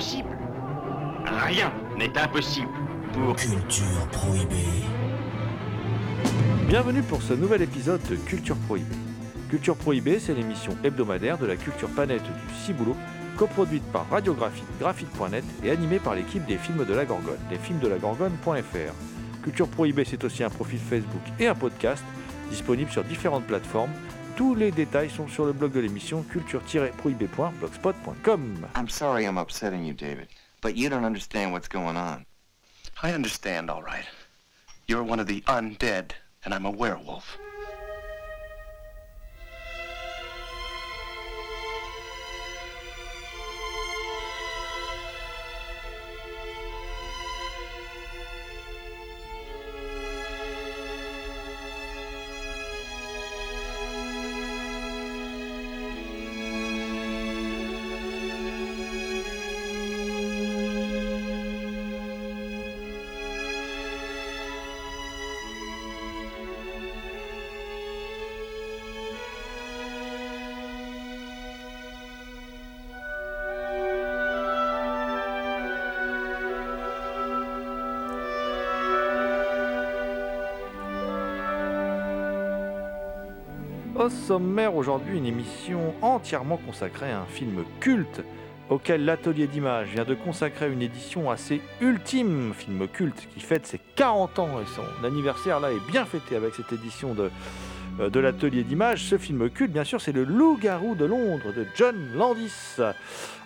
Impossible Rien n'est impossible pour... Culture prohibée. Bienvenue pour ce nouvel épisode de Culture Prohibée. Culture Prohibée, c'est l'émission hebdomadaire de la culture planète du Ciboulot, coproduite par Radiographie, Graphite.net et animée par l'équipe des films de la Gorgone, lesfilmsdelagorgone.fr. Culture Prohibée, c'est aussi un profil Facebook et un podcast disponible sur différentes plateformes. Tous les détails sont sur le blog de l'émission culture-prohibée.blogspot.com. I'm sorry I'm upsetting you, David, but you don't understand what's going on. I understand, all right. You're one of the undead, and I'm a werewolf. Au sommaire aujourd'hui, une émission entièrement consacrée à un film culte auquel l'atelier d'images vient de consacrer une édition assez ultime, film culte qui fête ses 40 ans et son anniversaire là est bien fêté avec cette édition de, euh, de l'atelier d'images. Ce film culte, bien sûr, c'est Le Loup-garou de Londres de John Landis.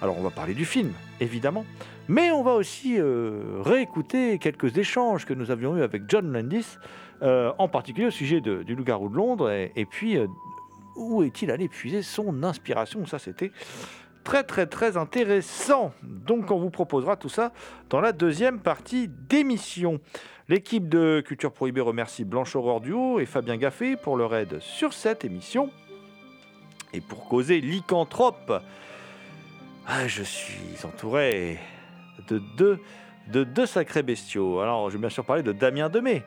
Alors on va parler du film, évidemment, mais on va aussi euh, réécouter quelques échanges que nous avions eus avec John Landis, euh, en particulier au sujet du Loup-garou de Londres, et, puis euh, où est-il allé puiser son inspiration? Ça, c'était très très très intéressant. Donc on vous proposera tout ça dans la deuxième partie d'émission. L'équipe de Culture Prohibée remercie Blanche Aurore Duo et Fabien Gaffé pour leur aide sur cette émission. Et pour causer lycanthrope, ah, je suis entouré de deux, de deux sacrés bestiaux. Alors je vais bien sûr parler de Damien Demey,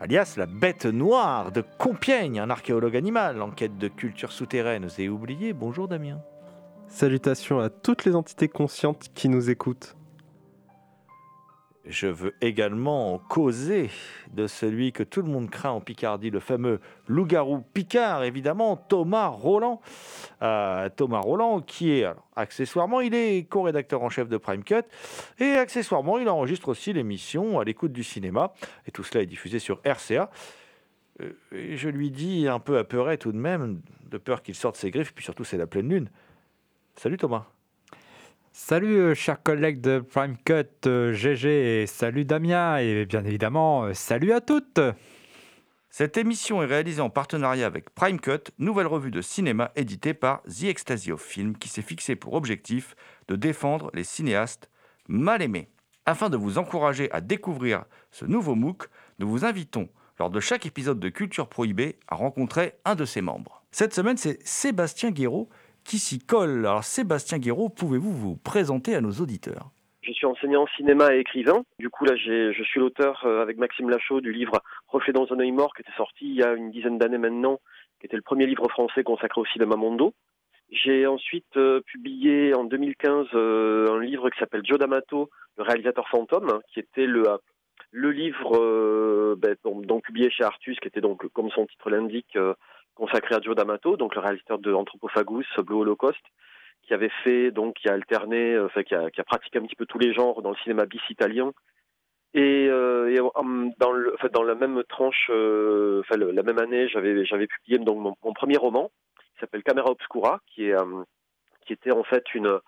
alias la bête noire de Compiègne, un archéologue animal en quête de cultures souterraines et oubliées. Bonjour Damien. Salutations à toutes les entités conscientes qui nous écoutent. Je veux également causer de celui que tout le monde craint en Picardie, le fameux loup-garou Picard, évidemment, Thomas Roland. Euh, Thomas Roland, qui est, accessoirement, il est co-rédacteur en chef de Prime Cut, et accessoirement, il enregistre aussi l'émission à l'écoute du cinéma, et tout cela est diffusé sur RCA. Euh, je lui dis, un peu apeuré tout de même, de peur qu'il sorte ses griffes, puis surtout c'est la pleine lune. Salut Thomas. Salut euh, chers collègues de Prime Cut euh, GG et salut Damien et bien évidemment euh, salut à toutes. Cette émission est réalisée en partenariat avec Prime Cut, nouvelle revue de cinéma éditée par The Ecstasy of Film, qui s'est fixé pour objectif de défendre les cinéastes mal aimés. Afin de vous encourager à découvrir ce nouveau MOOC, nous vous invitons, lors de chaque épisode de Culture Prohibée, à rencontrer un de ses membres. Cette semaine, c'est Sébastien Guéraud qui s'y colle. Alors Sébastien Guéraud, pouvez-vous vous présenter à nos auditeurs? Je suis enseignant cinéma et écrivain. Du coup, là, je suis l'auteur euh, avec Maxime Lachaud du livre Reflet dans un œil mort qui était sorti il y a une dizaine d'années maintenant, qui était le premier livre français consacré au cinéma mondo. J'ai ensuite euh, publié en 2015 euh, un livre qui s'appelle Joe D'Amato, le réalisateur fantôme, hein, qui était le, le livre ben, donc, publié chez Artus, qui était donc, comme son titre l'indique, consacré à Joe D'Amato, donc le réalisateur de Anthropophagus, Blue Holocaust, qui avait fait, donc, qui a alterné, euh, enfin, qui a, qui a pratiqué un petit peu tous les genres dans le cinéma bis italien. Et, euh, dans, le, enfin, dans la même tranche, euh, enfin, la même année, j'avais, j'avais publié donc mon, premier roman, qui s'appelle Camera Obscura, qui est, euh, qui était en fait une,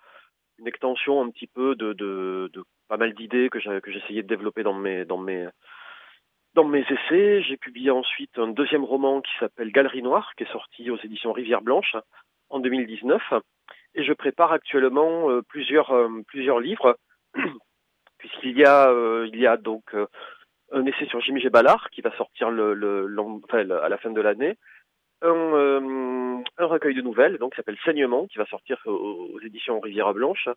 une extension un petit peu de, de, de pas mal d'idées que j'essayais de développer dans mes, dans mes, dans mes essais. J'ai publié ensuite un deuxième roman qui s'appelle Galerie Noire, qui est sorti aux éditions Rivière Blanche en 2019. Et je prépare actuellement euh, plusieurs, euh, plusieurs livres, puisqu'il y, a, euh, y a donc un essai sur Jimmy G. Ballard qui va sortir à la fin de l'année, un, recueil de nouvelles donc qui s'appelle Saignement qui va sortir aux éditions Rivière Blanche.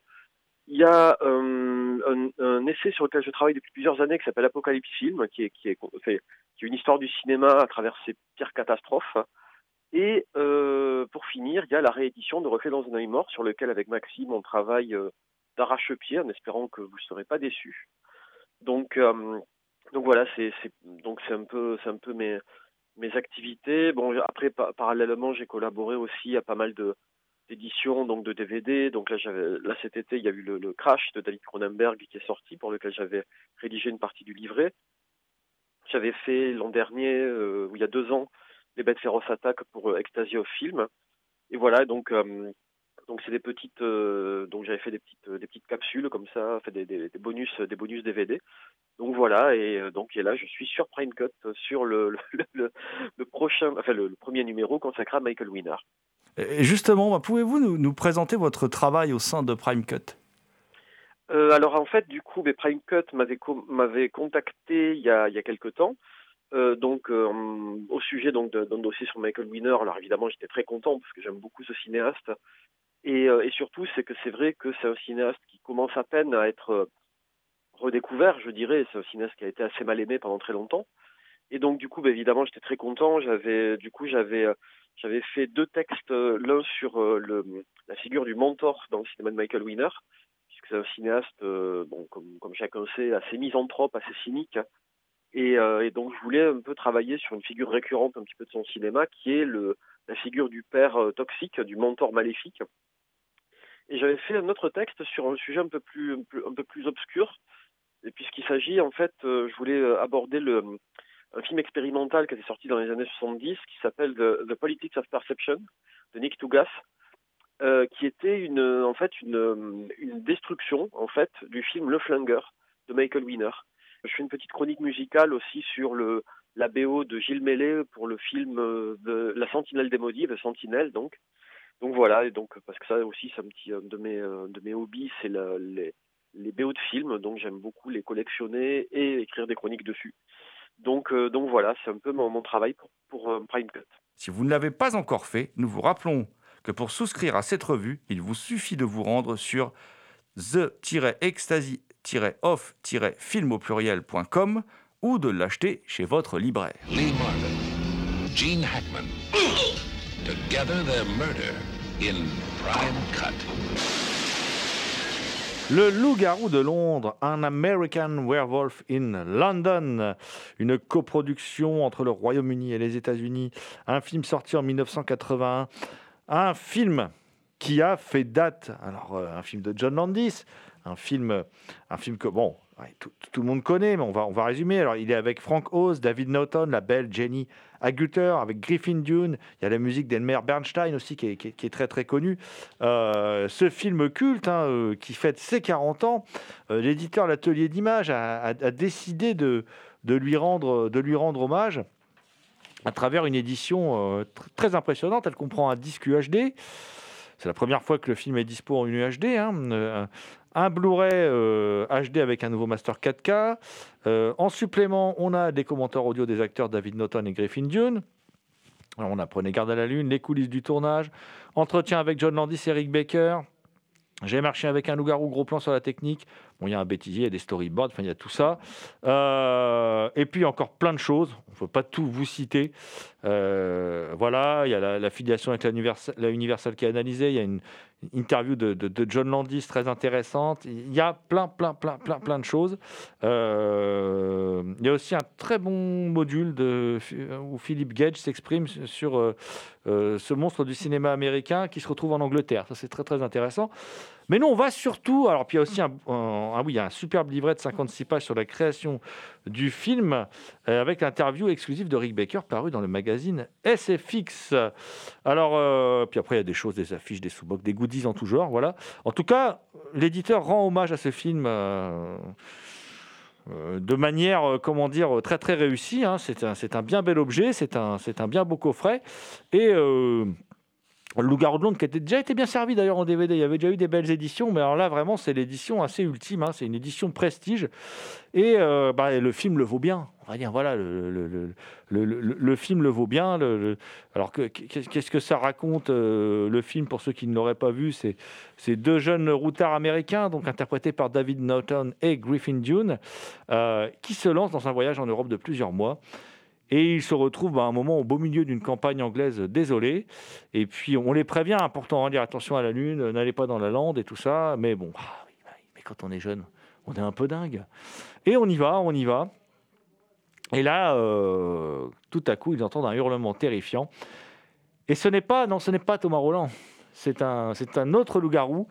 Il y a euh, un, essai sur lequel je travaille depuis plusieurs années qui s'appelle Apocalypse Film, qui est, une histoire du cinéma à travers ses pires catastrophes. Et euh, pour finir, il y a la réédition de Reflet dans un œil mort, sur lequel avec Maxime on travaille euh, d'arrache-pied, en espérant que vous ne serez pas déçus. Donc, voilà, c'est un peu mes activités. Bon, après pa- parallèlement, j'ai collaboré aussi à pas mal de d'éditions donc de DVD. Donc là, cet été, il y a eu le, Crash de David Cronenberg qui est sorti, pour lequel j'avais rédigé une partie du livret. J'avais fait l'an dernier, euh, ou il y a deux ans, les bêtes féroces attaquent pour euh, Ecstasy of Film. Et voilà, donc euh, donc c'est des petites, euh, donc j'avais fait des petites des petites capsules comme ça, fait des, bonus des bonus DVD. Donc voilà, et euh, donc et là je suis sur Prime Cut euh, sur le prochain, enfin le premier numéro consacré à Michael Winner. Justement, bah, pouvez-vous nous, présenter votre travail au sein de Prime Cut? Euh, alors en fait, du coup, ben, Prime Cut m'avait co- m'avait contacté il y a il y a quelque temps. euh, donc euh, au sujet donc d'un dossier sur Michael Winner. Alors évidemment, j'étais très content parce que j'aime beaucoup ce cinéaste. Et, et surtout, c'est que c'est vrai que c'est un cinéaste qui commence à peine à être redécouvert, je dirais. C'est un cinéaste qui a été assez mal aimé pendant très longtemps. Et donc du coup, ben, évidemment, j'étais très content. J'avais du coup j'avais euh, j'avais fait deux textes, euh, l'un sur euh, la figure du mentor dans le cinéma de Michael Winner, puisque c'est un cinéaste, euh, bon, comme, comme chacun sait, assez misanthrope, assez cynique. Et, euh, donc je voulais un peu travailler sur une figure récurrente un petit peu de son cinéma, qui est la figure du père euh, toxique, du mentor maléfique. Et j'avais fait un autre texte sur un sujet un peu plus, un peu, plus obscur, et puisqu'il s'agit, en fait, euh, je voulais euh, aborder le, un film expérimental qui était sorti dans les années 70, qui s'appelle The, Politics of Perception, de Nick Tougas, euh, qui était une, en fait une, destruction en fait du film Le Flingueur de Michael Winner. Je fais une petite chronique musicale aussi sur le, la BO de Gilles Mellet pour le film euh, La Sentinelle des Maudits, The Sentinelle donc. Donc voilà, et donc parce que ça aussi c'est un petit de mes de mes hobbies, c'est les les BO de films, donc j'aime beaucoup les collectionner et écrire des chroniques dessus. Donc euh, donc voilà, c'est un peu mon, mon travail pour pour euh, Prime Cut. Si vous ne l'avez pas encore fait, nous vous rappelons que pour souscrire à cette revue, il vous suffit de vous rendre sur the-ecstasy-off-film au pluriel.com ou de l'acheter chez votre libraire. Lee Marvin, Gene Hackman. Together their murder in Prime Cut. Le Loup-garou de Londres, un American Werewolf in London, une coproduction entre le Royaume-Uni et les États-Unis, un film sorti en 1981, un film qui a fait date, alors euh, un film de John Landis, un film, un film que bon, tout, le monde connaît, mais on va, on va résumer. Alors il est avec Frank Oz, David Naughton, la belle Jenny Agutter, avec Griffin Dune, il y a la musique d'Elmer Bernstein aussi qui est, qui est- très très connue. Euh, ce film culte hein, euh, qui fête ses 40 ans, euh, l'éditeur L'Atelier d'Images a, décidé de, de, lui rendre, de lui rendre hommage à travers une édition tr- très impressionnante. Elle comprend un disque UHD. C'est la première fois que le film est dispo en UHD. hein. Euh, un Blu-ray euh, HD avec un nouveau master 4K. Euh, en supplément, on a des commentaires audio des acteurs David Naughton et Griffin Dune. Alors, on apprenait Garde à la Lune, les coulisses du tournage, entretien avec John Landis et Rick Baker. J'ai marché avec un loup-garou, gros plan sur la technique. Il y a un bêtisier, il y a des storyboards, enfin, il y a tout ça. Euh, et puis, encore plein de choses. On ne peut pas tout vous citer. Euh, voilà, il y a la, la filiation avec la Universal, qui est analysée. Il y a une interview de, John Landis très intéressante. Il y a plein, plein, plein, plein, plein de choses. Euh, il y a aussi un très bon module où Philippe Gage s'exprime sur ce monstre du cinéma américain qui se retrouve en Angleterre. Ça, c'est très, très intéressant. Mais nous, on va surtout. Alors, puis il y a aussi un, un- ah superbe livret de 56 pages sur la création du film euh, avec l'interview exclusive de Rick Baker paru dans le magazine SFX. Alors, euh, puis après, il y a des choses, des affiches, des sous-bocs, des goodies en tout genre. Voilà. En tout cas, l'éditeur rend hommage à ce film. euh, de manière, comment dire, très très réussie. hein. C'est un, un bien bel objet, c'est un, un bien beau coffret. Et le Loup-garou de Londres, qui était déjà été bien servi d'ailleurs en DVD, il y avait déjà eu des belles éditions, mais alors là vraiment c'est l'édition assez ultime, hein. c'est une édition prestige. Et euh, bah, le film le vaut bien, on va dire, voilà, le, film le vaut bien. Alors que- qu'est- qu'est-ce que ça raconte euh, le film pour ceux qui ne l'auraient pas vu? C'est deux jeunes routards américains, donc interprétés par David Norton et Griffin Dune, euh, qui se lancent dans un voyage en Europe de plusieurs mois. Et ils se retrouvent à un moment au beau milieu d'une campagne anglaise désolée. Et puis on les prévient, important, hein, dire attention à la lune, euh, n'allez pas dans la lande et tout ça. Mais bon, ah bah mais quand on est jeune, on est un peu dingue. Et on y va, on y va. Et là, euh, tout à coup, ils entendent un hurlement terrifiant. Et ce n'est pas, non, ce n'est pas Thomas Roland. C'est un, c'est un autre loup-garou.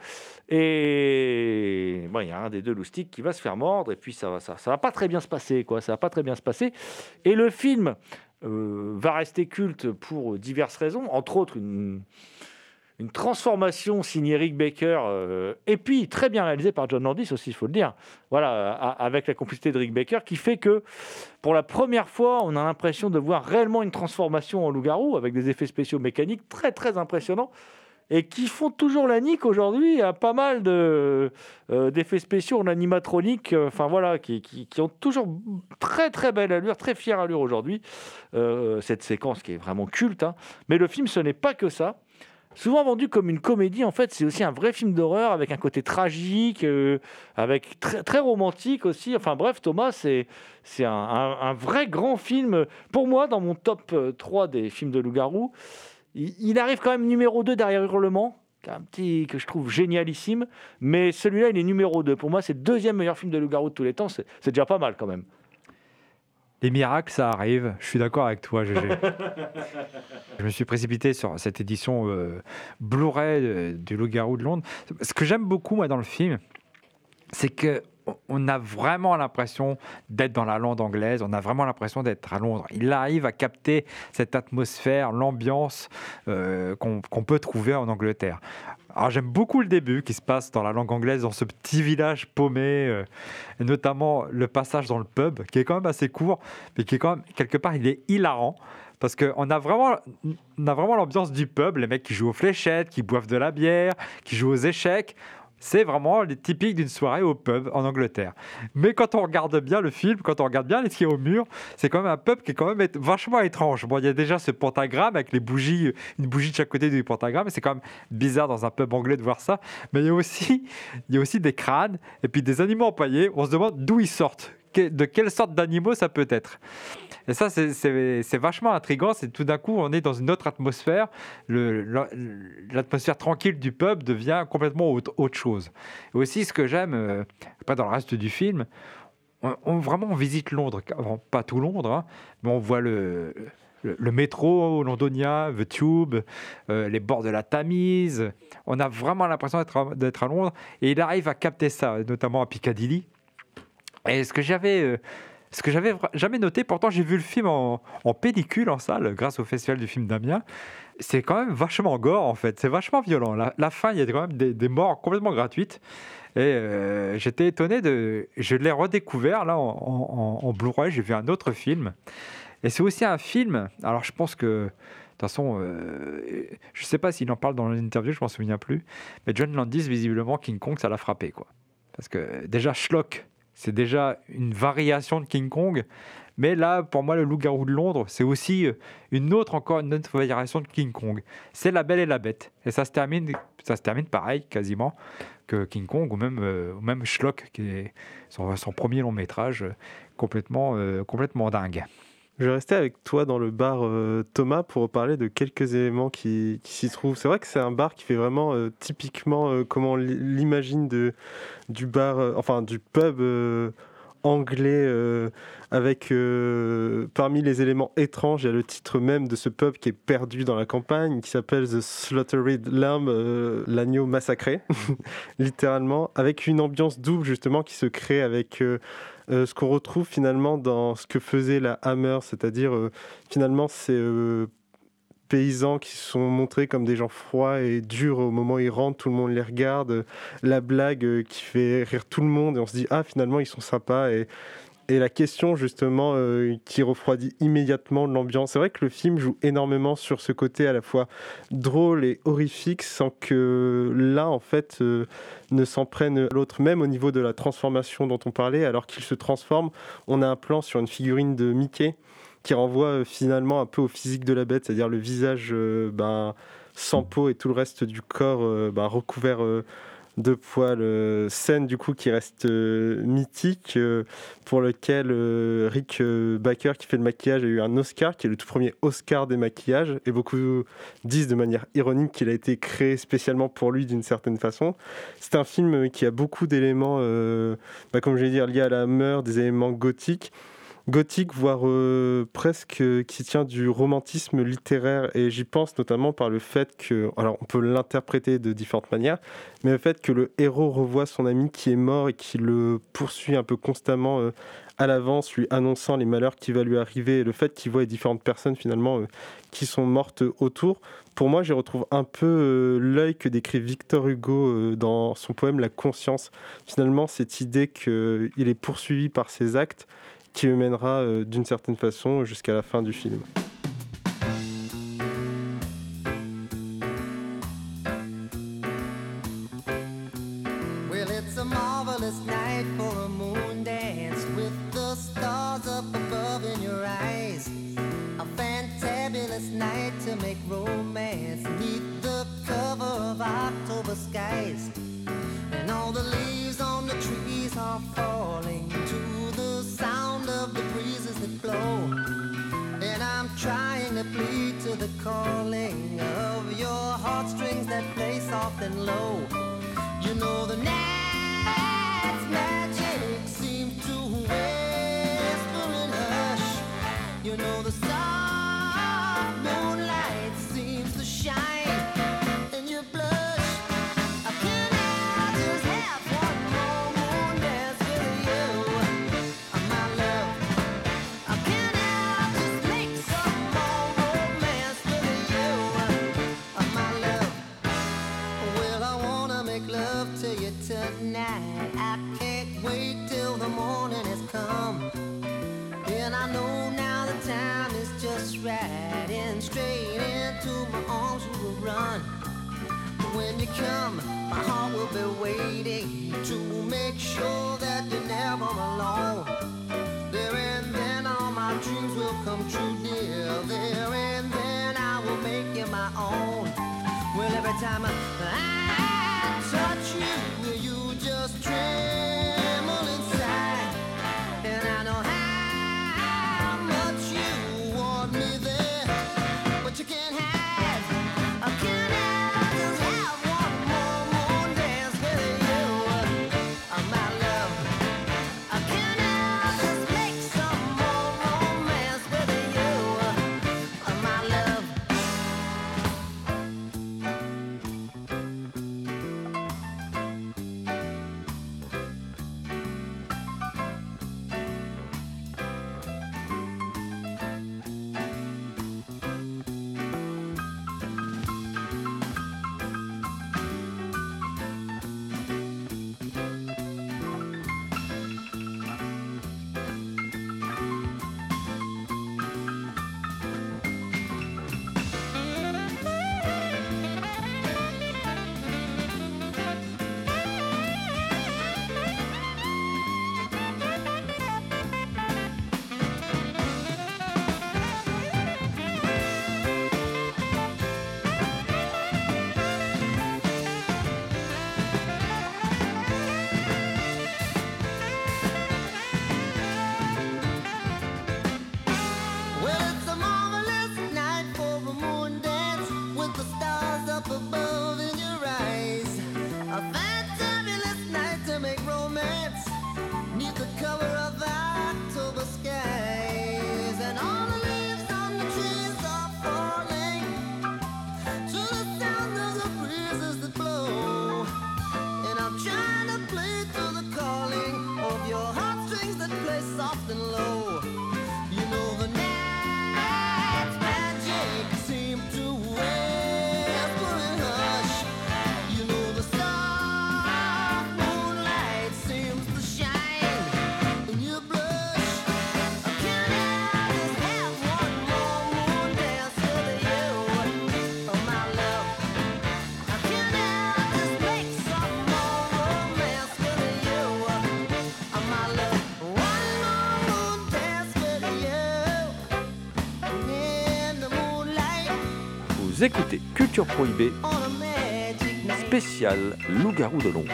Et il y a un des deux loustiques qui va se faire mordre. Et puis ça va, ça, ça va pas très bien se passer, quoi. Ça va pas très bien se passer. Et le film euh, va rester culte pour diverses raisons, entre autres une, transformation signée Rick Baker, euh, et puis très bien réalisée par John Landis aussi, il faut le dire. Voilà, avec la complicité de Rick Baker, qui fait que pour la première fois, on a l'impression de voir réellement une transformation en loup-garou, avec des effets spéciaux mécaniques très très impressionnants. Et qui font toujours la nique aujourd'hui à pas mal de, euh, d'effets spéciaux en animatronique, euh, enfin voilà, qui, ont toujours très très belle allure, très fière allure aujourd'hui. Euh, cette séquence qui est vraiment culte. hein. Mais le film, ce n'est pas que ça. Souvent vendu comme une comédie, en fait, c'est aussi un vrai film d'horreur avec un côté tragique, avec très, très romantique aussi. Enfin bref, Thomas, c'est c'est un, un- un vrai grand film. Pour moi, dans mon top euh, 3 des films de loup-garou, il, il arrive quand même numéro 2 derrière Hurlement, qui est un petit que je trouve génialissime. Mais celui-là, il est numéro 2. Pour moi, c'est le deuxième meilleur film de loup-garou de tous les temps. C'est c'est déjà pas mal quand même. Les miracles, ça arrive. Je suis d'accord avec toi, GG. je me suis précipité sur cette édition euh, Blu-ray euh, du Loup-garou de Londres. Ce que j'aime beaucoup, moi, dans le film, c'est que on- a vraiment l'impression d'être dans la lande anglaise, on a vraiment l'impression d'être à Londres. Il arrive à capter cette atmosphère, l'ambiance euh, qu'on peut trouver en Angleterre. Alors j'aime beaucoup le début qui se passe dans la langue anglaise, dans ce petit village paumé, euh, et notamment le passage dans le pub, qui est quand même assez court, mais qui est quand même, quelque part, il est hilarant. Parce qu'on a vraiment, a vraiment l'ambiance du pub, les mecs qui jouent aux fléchettes, qui boivent de la bière, qui jouent aux échecs. C'est vraiment typique d'une soirée au pub en Angleterre. Mais quand on regarde bien le film, quand on regarde bien les est au mur, c'est quand même un pub qui est quand même vachement étrange. Bon, il y a déjà ce pentagramme avec les bougies, une bougie de chaque côté du pentagramme, c'est quand même bizarre dans un pub anglais de voir ça. Mais il y a aussi, il y a aussi des crânes et puis des animaux empaillés. On se demande d'où ils sortent, de quelle sorte d'animaux ça peut être. Et ça, c'est- vachement intriguant. C'est tout d'un coup, on est dans une autre atmosphère. L'atmosphère tranquille du pub devient complètement autre, autre chose. Et aussi, ce que j'aime, euh, après dans le reste du film, on, vraiment visite Londres, Enfin, pas tout Londres, hein, mais on voit le, le, métro londonien, The Tube, euh, les bords de la Tamise. On a vraiment l'impression d'être à- à Londres. Et il arrive à capter ça, notamment à Piccadilly. Et ce que j'avais, euh, ce que j'avais jamais noté, pourtant j'ai vu le film en, en pellicule en salle grâce au festival du film d'Amiens. C'est quand même vachement gore en fait, c'est vachement violent. La, la fin, il y a quand même des, morts complètement gratuites. Et euh, j'étais étonné de. Je l'ai redécouvert là en Blu-ray, j'ai vu un autre film. Et c'est aussi un film. Alors je pense que. De toute façon, euh, je ne sais pas s'il en parle dans l'interview, je m'en souviens plus. Mais John Landis, visiblement, King Kong, ça l'a frappé. quoi. Parce que déjà, Schlock, c'est déjà une variation de King Kong. Mais là, pour moi, le loup-garou de Londres, c'est aussi euh, une autre, encore une autre variation de King Kong. C'est La Belle et la Bête. Et ça se termine, ça se termine pareil, quasiment, que King Kong, ou même, euh, Schlock, qui est son, premier long métrage, euh, complètement, complètement dingue. Je vais rester avec toi dans le bar euh, Thomas pour parler de quelques éléments qui, s'y trouvent. C'est vrai que c'est un bar qui fait vraiment euh, typiquement euh, comment on l'i- l'imagine de du bar, euh, enfin du pub anglais avec parmi les éléments étranges, il y a le titre même de ce pub qui est perdu dans la campagne qui s'appelle The Slaughtered Lamb, l'agneau massacré, littéralement, avec une ambiance double justement qui se crée avec euh, ce qu'on retrouve finalement dans ce que faisait la Hammer, c'est-à-dire euh, finalement c'est euh, paysans qui sont montrés comme des gens froids et durs au moment où ils rentrent, tout le monde les regarde, la blague qui fait rire tout le monde et on se dit ah finalement ils sont sympas et et la question justement euh, qui refroidit immédiatement l'ambiance. C'est vrai que le film joue énormément sur ce côté à la fois drôle et horrifique sans que l'un en fait euh, ne s'en prenne l'autre. Même au niveau de la transformation dont on parlait, alors qu'il se transforme, on a un plan sur une figurine de Mickey qui renvoie euh, finalement un peu au physique de la bête, c'est-à-dire le visage ben, sans peau et tout le reste du corps ben, recouvert de poils, euh, scène du coup qui reste euh, mythique, euh, pour lequel Rick Baker qui fait le maquillage a eu un Oscar, qui est le tout premier Oscar des maquillages, et beaucoup disent de manière ironique qu'il a été créé spécialement pour lui d'une certaine façon. C'est un film qui a beaucoup d'éléments, bah, comme je vais dire, liés à la meurtre, des éléments gothiques gothique, voire euh, presque euh, qui tient du romantisme littéraire. Et j'y pense notamment par le fait que, alors on peut l'interpréter de différentes manières, mais le fait que le héros revoit son ami qui est mort et qui le poursuit un peu constamment euh, à l'avance, lui annonçant les malheurs qui va lui arriver, et le fait qu'il voit les différentes personnes finalement qui sont mortes autour. Pour moi, j'y retrouve un peu l'œil que décrit Victor Hugo dans son poème La conscience. Finalement, cette idée qu'il est poursuivi par ses actes qui me mènera euh, d'une certaine façon jusqu'à la fin du film. Calling of your heartstrings that play soft and low. You know the night's Écoutez Culture Prohibée, spécial Loup-garou de Londres.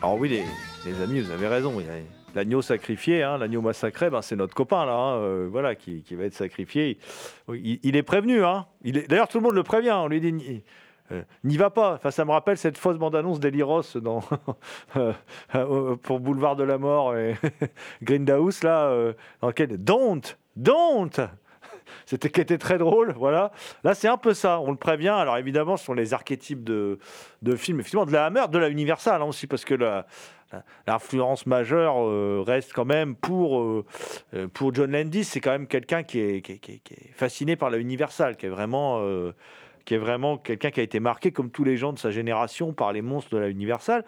Alors oui, les, les amis, vous avez raison. L'agneau sacrifié, hein, l'agneau massacré, ben, c'est notre copain là, hein, euh, voilà, qui, va être sacrifié. Il, il est prévenu, hein. D'ailleurs, tout le monde le prévient. On lui dit, euh, n'y va pas. Enfin, ça me rappelle cette fausse bande-annonce d'Eliros dans euh, pour Boulevard de la Mort et Grindhouse là, euh, dans lequel Don't, don't. C'était qui était très drôle, voilà. Là, c'est un peu ça. On le prévient. Alors évidemment, ce sont les archétypes de, de films, effectivement, de la Hammer, de la Universal hein, aussi, parce que la, l'influence majeure reste quand même pour, pour John Landis. C'est quand même quelqu'un qui est, fasciné par la Universal, qui est vraiment, qui est vraiment quelqu'un qui a été marqué, comme tous les gens de sa génération, par les monstres de la Universal.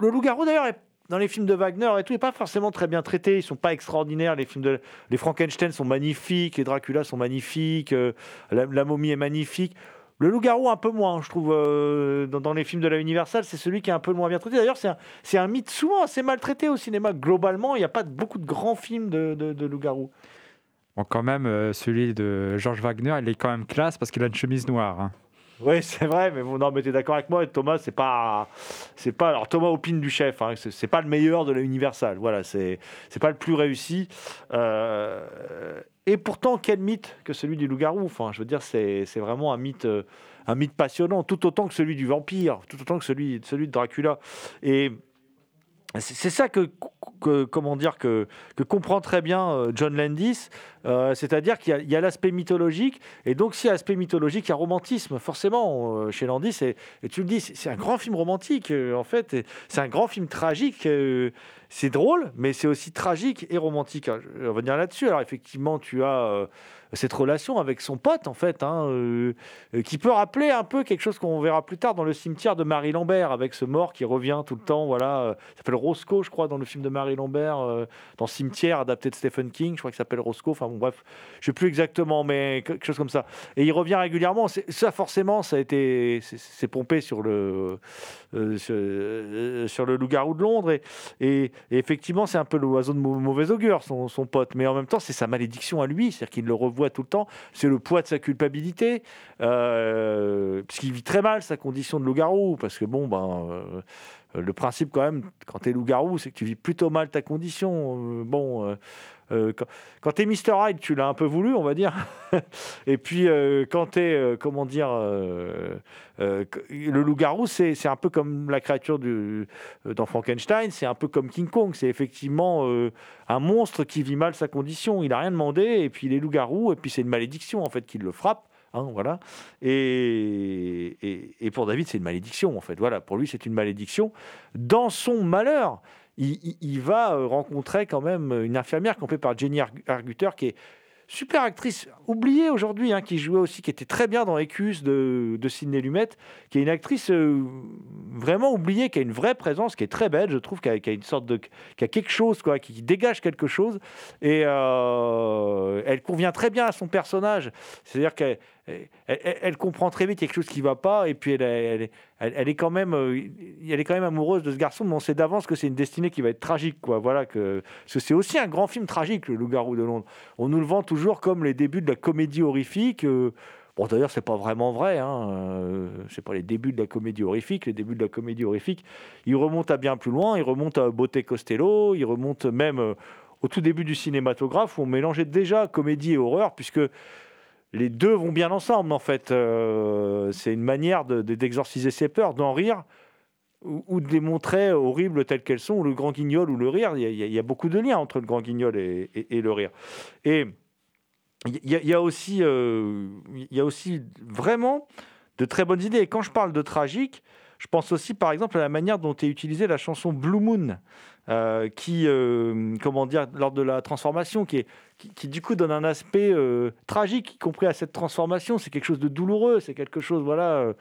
Le loup-garou, d'ailleurs, est- dans les films de Wagner et tout, n'est pas forcément très bien traité. Ils sont pas extraordinaires. Les films de les Frankenstein sont magnifiques, les Dracula sont magnifiques, euh, la, momie est magnifique. Le loup-garou, un peu moins, je trouve, euh, dans, les films de la Universal, c'est celui qui est un peu moins bien traité. D'ailleurs, c'est un, un mythe souvent assez maltraité au cinéma. Globalement, il n'y a pas beaucoup de grands films de, de, de loup-garou. Bon, quand même, euh, celui de Georges Wagner, il est quand même classe parce qu'il a une chemise noire. hein. Oui, c'est vrai, mais bon, non, mais t'es d'accord avec moi, Thomas, c'est pas, c'est pas, alors Thomas opine du chef, hein, c'est, pas le meilleur de la Universal, voilà, c'est, c'est pas le plus réussi. Euh, et pourtant, quel mythe que celui du loup-garou. Enfin, je veux dire, c'est, vraiment un mythe, un mythe passionnant, tout autant que celui du vampire, tout autant que celui, celui de Dracula. Et c'est ça que, comment dire que, comprend très bien euh, John Landis, euh, c'est-à-dire qu'il y a- l'aspect mythologique et donc s'il y a l'aspect mythologique, il y a romantisme forcément euh, chez Landis et, et tu le dis, c'est un grand film romantique en fait, c'est un grand film tragique. c'est drôle, mais c'est aussi tragique et romantique. hein. Je vais revenir là-dessus. Alors effectivement, tu as cette relation avec son pote en fait, hein, euh, qui peut rappeler un peu quelque chose qu'on verra plus tard dans le cimetière de Marie Lambert, avec ce mort qui revient tout le temps. Voilà, euh, ça s'appelle Roscoe, je crois, dans le film de Marie Lambert, euh, dans Cimetière, adapté de Stephen King. Je crois qu'il s'appelle Roscoe. Enfin bon, bref, je sais plus exactement, mais quelque chose comme ça. Et il revient régulièrement. Ça, forcément, ça a été, c'est- pompé sur le euh, sur, sur le loup-garou de Londres. Et, et- et effectivement, c'est un peu l'oiseau de mau- mauvais augure, son, son pote. Mais en même temps, c'est sa malédiction à lui, c'est-à-dire qu'il le revoit tout le temps. C'est le poids de sa culpabilité, euh, puisqu'il vit très mal sa condition de loup-garou, parce que bon, ben. euh, le principe quand même, quand tu es loup-garou, c'est que tu vis plutôt mal ta condition. Euh, bon, euh, euh, quand, tu es Mr. Hyde, tu l'as un peu voulu, on va dire. Et puis, euh, quand tu es, comment dire, euh, euh, le loup-garou, c'est un peu comme la créature du, euh, dans Frankenstein, c'est un peu comme King Kong. C'est effectivement euh, un monstre qui vit mal sa condition. Il n'a rien demandé, et puis il est loup-garou, et puis c'est une malédiction, en fait, qui le frappe. hein, voilà. Et, et pour David, c'est une malédiction, en fait. Voilà, pour lui, c'est une malédiction. Dans son malheur, il, va euh, rencontrer quand même une infirmière campée par Jenny Arg- Arguter, qui est super actrice, oubliée aujourd'hui, hein, qui jouait aussi, qui était très bien dans Écus de, de Sidney Lumet, qui est une actrice euh, vraiment oubliée, qui a une vraie présence, qui est très belle, je trouve, qui a, a une sorte de, qui a quelque chose, quoi, qui dégage quelque chose, et euh, elle convient très bien à son personnage. C'est-à-dire qu'elle elle, comprend très vite quelque chose qui va pas, et puis euh, elle est quand même amoureuse de ce garçon, mais on sait d'avance que c'est une destinée qui va être tragique, quoi. Voilà que, parce c'est aussi un grand film tragique, Le Loup-garou de Londres. On nous le vend toujours comme les débuts de la comédie horrifique. euh, Bon, d'ailleurs, c'est pas vraiment vrai. Hein. euh, c'est pas les débuts de la comédie horrifique. Les débuts de la comédie horrifique, ils remontent à bien plus loin. Ils remontent à Beauté Costello. Ils remontent même au tout début du cinématographe où on mélangeait déjà comédie et horreur, puisque les deux vont bien ensemble en fait. Euh, c'est une manière de- de- d'exorciser ses peurs, d'en rire ou, de les montrer horribles telles qu'elles sont, ou le grand guignol ou le rire. Il y a, beaucoup de liens entre le grand guignol et, le rire. Et il y, a- il y a aussi, euh, il y a aussi vraiment de très bonnes idées. Et quand je parle de tragique, je pense aussi par exemple à la manière dont est utilisée la chanson Blue Moon. euh, qui, euh, comment dire, lors de la transformation, qui, est, qui, du coup donne un aspect euh, tragique, y compris à cette transformation. C'est quelque chose de douloureux, c'est quelque chose, voilà,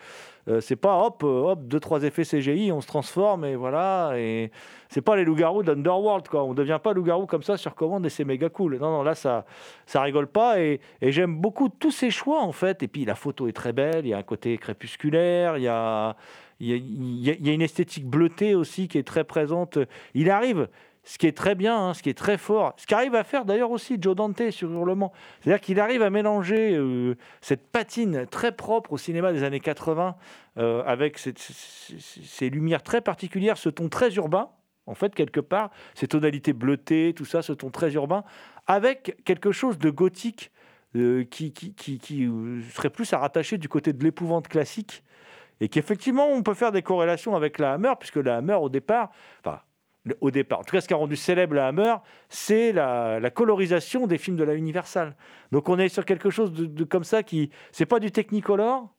c'est pas hop, hop, deux trois effets CGI, on se transforme et voilà. Et c'est pas les loups-garous d'Underworld, quoi. On devient pas loup-garou comme ça sur commande et c'est méga cool. Non, non, là ça, ça rigole pas et j'aime beaucoup tous ces choix en fait. Et puis la photo est très belle, il y a un côté crépusculaire, il y a Il y, a, une esthétique bleutée aussi qui est très présente. Il arrive, ce qui est très bien, hein, ce qui est très fort, ce qu'arrive à faire d'ailleurs aussi Joe Dante sur Hurlement. C'est-à-dire qu'il arrive à mélanger euh, cette patine très propre au cinéma des années 80 euh, avec ces, lumières très particulières, ce ton très urbain, en fait, quelque part, ces tonalités bleutées, tout ça, ce ton très urbain, avec quelque chose de gothique euh, qui, serait plus à rattacher du côté de l'épouvante classique et qu'effectivement, on peut faire des corrélations avec la Hammer, puisque la Hammer, au départ, enfin, au départ, en tout cas, ce qui a rendu célèbre la Hammer, c'est la, la colorisation des films de la Universal. Donc, on est sur quelque chose de, de comme ça qui, c'est pas du Technicolor,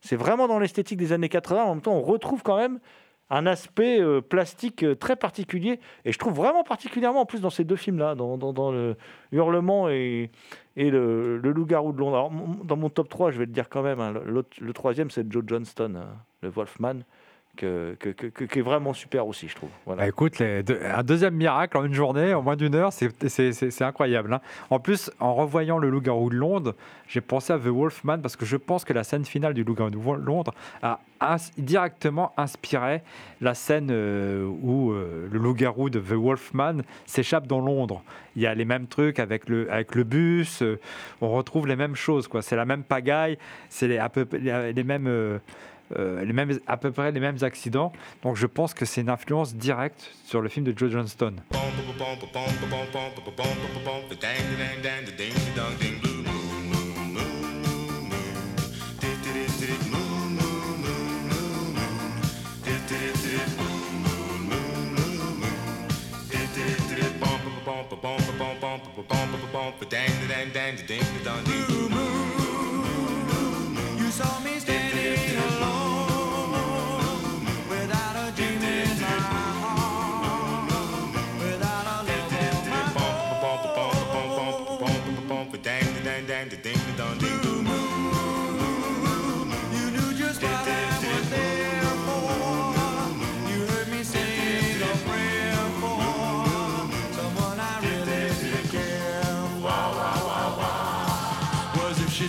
c'est vraiment dans l'esthétique des années 80. En même temps, on retrouve quand même un aspect euh, plastique euh, très particulier. Et je trouve vraiment particulièrement, en plus, dans ces deux films-là, dans, le Hurlement et, le, le Loup-garou de Londres. Dans mon top 3, je vais le dire quand même, hein, le troisième, c'est Joe Johnston, hein, le Wolfman, qui est vraiment super aussi, je trouve. Bah, écoute, un deuxième miracle en une journée, en moins d'une heure, c'est- incroyable. hein. En plus, en revoyant le Loup-garou de Londres, j'ai pensé à The Wolfman parce que je pense que la scène finale du Loup-garou de Londres a directement inspiré la scène euh, où euh, le Loup-garou de The Wolfman s'échappe dans Londres. Il y a les mêmes trucs avec le, bus, euh, on retrouve les mêmes choses. C'est la même pagaille, c'est à peu- les, les mêmes. Euh, les mêmes, à peu près les mêmes accidents. Donc je pense que c'est une influence directe sur le film de Joe Johnston.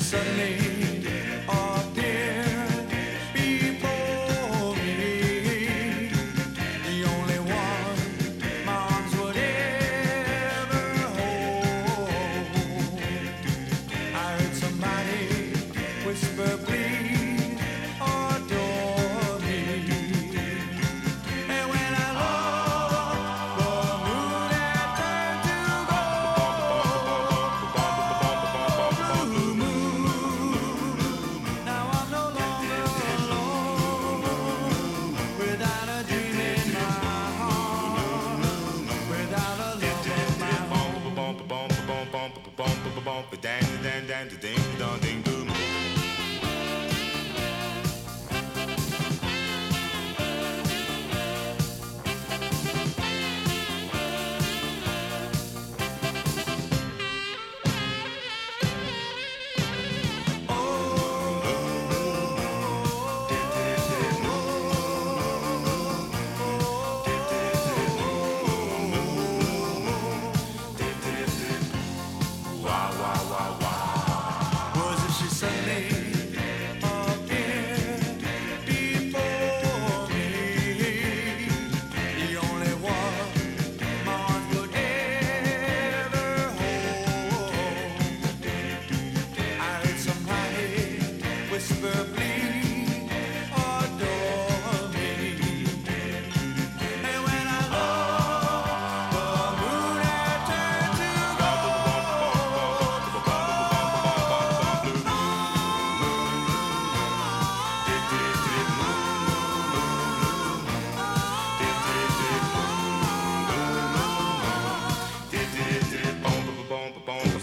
Suddenly Was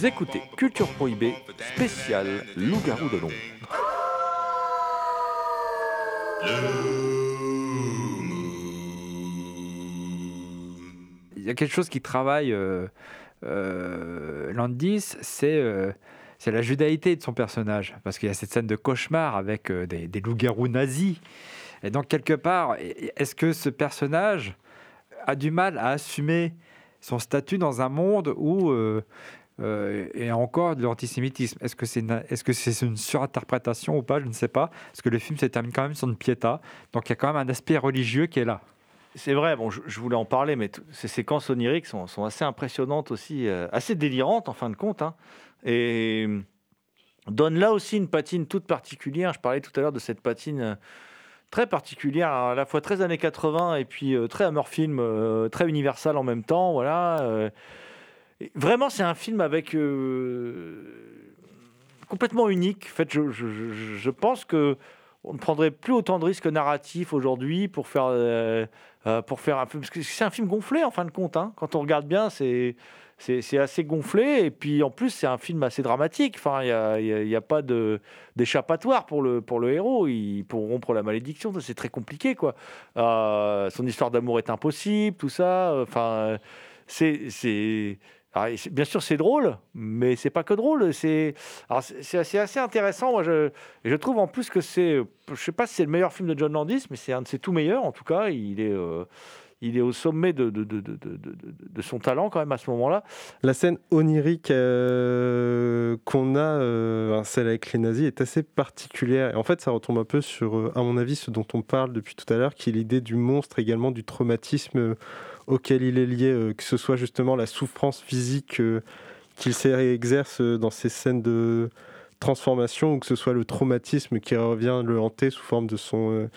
Écoutez Culture Prohibée, spécial Loup-garou de Londres. Il y a quelque chose qui travaille euh, euh, Landis, c'est euh, c'est la judaïté de son personnage. Parce qu'il y a cette scène de cauchemar avec des, des loups-garous nazis. Et donc, quelque part, est-ce que ce personnage a du mal à assumer son statut dans un monde où, euh, et encore de l'antisémitisme. Est-ce que c'est une, est-ce que c'est une surinterprétation ou pas? Je ne sais pas. Parce que le film se termine quand même sur une piéta. Donc il y a quand même un aspect religieux qui est là. C'est vrai, bon, je, voulais en parler, mais ces séquences oniriques sont, assez impressionnantes aussi, euh, assez délirantes en fin de compte, hein, et euh, donnent là aussi une patine toute particulière. Je parlais tout à l'heure de cette patine très particulière, à la fois très années 80 et puis très Hammer film, très Universal en même temps. Voilà. Vraiment, c'est un film avec euh, complètement unique. En fait, je, je- je- pense que on ne prendrait plus autant de risques narratifs aujourd'hui pour faire euh, euh, pour faire un film parce que c'est un film gonflé en fin de compte. hein. Quand on regarde bien, c'est c'est assez gonflé et puis en plus c'est un film assez dramatique. Enfin, il y a, a- a pas d'échappatoire pour le pour le héros. Pour rompre la malédiction, c'est très compliqué quoi. Son histoire d'amour est impossible, tout ça. Enfin, c'est c'est- bien sûr, c'est drôle, mais c'est pas que drôle. C'est assez, intéressant. Moi, je, trouve en plus que c'est, je sais pas si c'est le meilleur film de John Landis, mais c'est un de ses tout meilleurs. En tout cas, il est, euh, il est au sommet de, son talent quand même à ce moment-là. La scène onirique euh, qu'on a, euh, celle avec les nazis, est assez particulière. Et en fait, ça retombe un peu sur, à mon avis, ce dont on parle depuis tout à l'heure, qui est l'idée du monstre, également du traumatisme auquel il est lié, euh, que ce soit justement la souffrance physique euh, qu'il exerce euh, dans ces scènes de transformation, ou que ce soit le traumatisme qui revient le hanter sous forme de son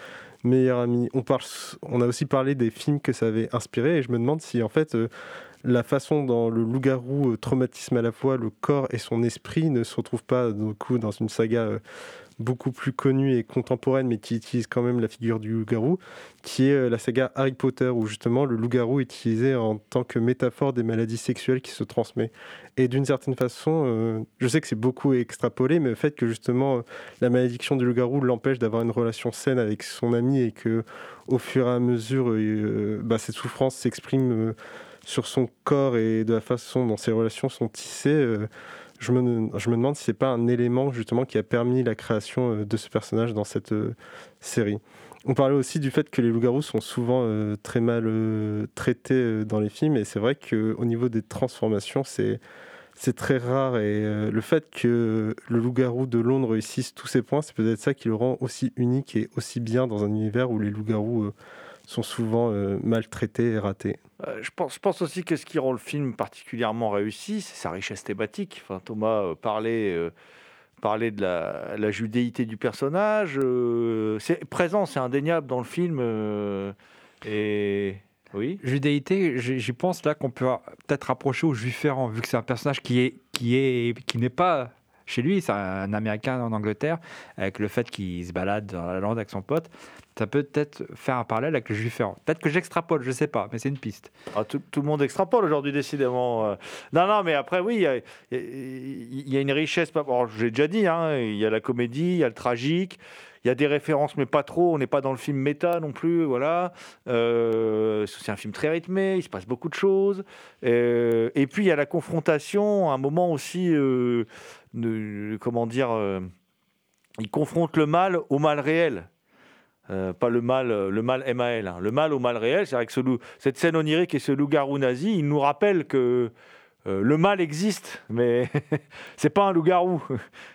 meilleur ami. On, parle, on a aussi parlé des films que ça avait inspiré, et je me demande si en fait... la façon dont le loup-garou traumatisme à la fois le corps et son esprit ne se retrouve pas du coup dans une saga beaucoup plus connue et contemporaine mais qui utilise quand même la figure du loup-garou qui est euh, la saga Harry Potter où justement le loup-garou est utilisé en tant que métaphore des maladies sexuelles qui se transmettent. Et d'une certaine façon euh, je sais que c'est beaucoup extrapolé mais le fait que justement euh, la malédiction du loup-garou l'empêche d'avoir une relation saine avec son ami et que au fur et à mesure euh, bah, cette souffrance s'exprime sur son corps et de la façon dont ses relations sont tissées, je, me, je me demande si c'est pas un élément justement qui a permis la création euh, de ce personnage dans cette euh, série. On parlait aussi du fait que les loups-garous sont souvent euh, très mal traités dans les films, et c'est vrai qu'au niveau des transformations, c'est c'est très rare. Et le fait que le loup-garou de Londres réussisse tous ses points, c'est peut-être ça qui le rend aussi unique et aussi bien dans un univers où les loups-garous sont souvent euh, maltraités et ratés. Euh, je, pense, je pense aussi que ce qui rend le film particulièrement réussi, c'est sa richesse thématique. Enfin, Thomas euh, parlait, euh, parlait de la, la judéité du personnage. euh, c'est présent, c'est indéniable dans le film. euh, et oui. Judéité, j'y j'y pense là qu'on peut peut-être rapprocher au juif errant, vu que c'est un personnage qui est qui est qui n'est pas chez lui, c'est un Américain en Angleterre, avec le fait qu'il se balade dans la lande avec son pote. Ça peut peut-être faire un parallèle avec le juif errant. Peut-être que j'extrapole, je sais pas, mais c'est une piste. Ah, tout, tout le monde extrapole aujourd'hui, décidément. euh. Non, non, mais après, oui, il y y y a une richesse. J'ai déjà dit, hein, il y a la comédie, il y a le tragique, il y a des références, mais pas trop. On n'est pas dans le film méta non plus. Voilà. Euh, c'est un film très rythmé, il se passe beaucoup de choses. Euh, et puis, il y a la confrontation, un moment aussi, euh, comment dire, il confronte le mal au mal réel. Euh, pas le mal, euh, le mal MAL, hein. le mal au mal réel. C'est vrai que ce cette scène onirique et ce loup-garou nazi, il nous rappelle que euh, le mal existe, mais c'est pas un loup-garou.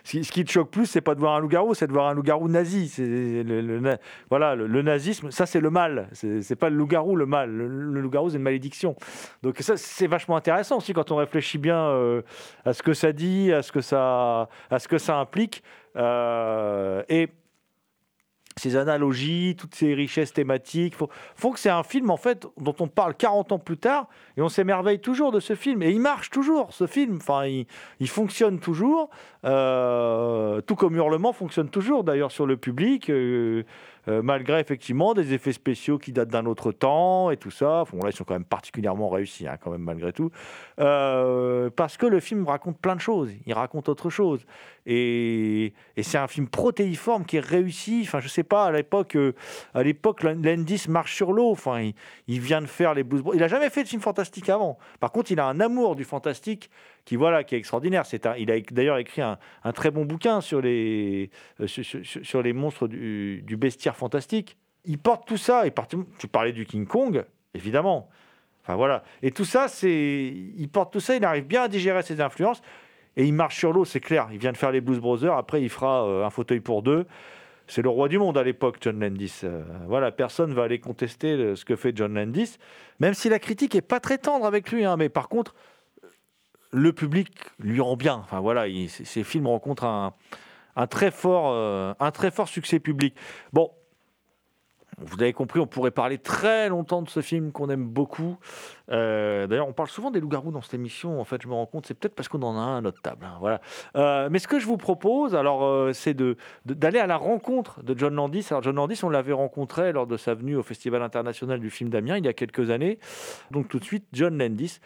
Ce qui- te choque plus, c'est pas de voir un loup-garou, c'est de voir un loup-garou nazi. C'est le, voilà, le, nazisme, ça c'est le mal. C'est pas le loup-garou, le mal. Le, loup-garou, c'est une malédiction. Donc ça, c'est vachement intéressant aussi quand on réfléchit bien à ce que ça dit, à ce que ça, à ce que ça implique. Et ces analogies, toutes ces richesses thématiques. Faut, faut que c'est un film en fait dont on parle 40 ans plus tard et on s'émerveille toujours de ce film et il marche toujours ce film. Enfin, il, fonctionne toujours, euh, tout comme Hurlement fonctionne toujours d'ailleurs sur le public. euh, euh, malgré effectivement des effets spéciaux qui datent d'un autre temps et tout ça. Bon, là, ils sont quand même particulièrement réussis, hein, quand même, malgré tout. Euh, parce que le film raconte plein de choses. Il raconte autre chose. Et, c'est un film protéiforme qui est réussi. Enfin, je sais pas, à l'époque, euh, à l'époque, Landis marche sur l'eau. Enfin, il, vient de faire les Blues. Il a jamais fait de film fantastique avant. Par contre, il a un amour du fantastique qui, voilà, qui est extraordinaire. C'est un, il a d'ailleurs écrit un, très bon bouquin sur les, euh, sur, les monstres du, bestiaire fantastique. Il porte tout ça. Et par- tu parlais du King Kong, évidemment. Enfin voilà. Et tout ça, c'est, il porte tout ça, il arrive bien à digérer ses influences et il marche sur l'eau, c'est clair. Il vient de faire les Blues Brothers, après il fera euh, un fauteuil pour deux. C'est le roi du monde à l'époque, John Landis. Euh, voilà, personne va aller contester ce que fait John Landis, même si la critique est pas très tendre avec lui. hein. mais par contre, le public lui rend bien. Enfin voilà, il- ces films rencontrent un, très fort, euh, un très fort succès public. Bon, vous avez compris, on pourrait parler très longtemps de ce film qu'on aime beaucoup. Euh, D'ailleurs, on parle souvent des loups-garous dans cette émission. En fait, je me rends compte, c'est peut-être parce qu'on en a un à notre table. hein, voilà. Euh, mais ce que je vous propose, alors, c'est d'aller à la rencontre de John Landis. Alors, John Landis, on l'avait rencontré lors de sa venue au Festival international du film d'Amiens il y a quelques années. Donc, tout de suite, John Landis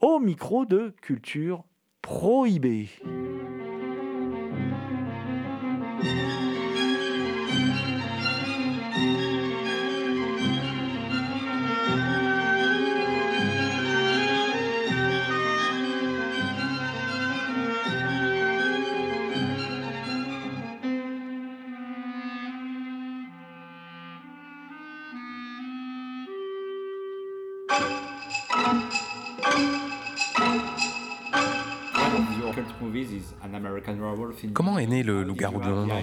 au micro de Culture Prohibée. Comment est né le loup-garou de Londres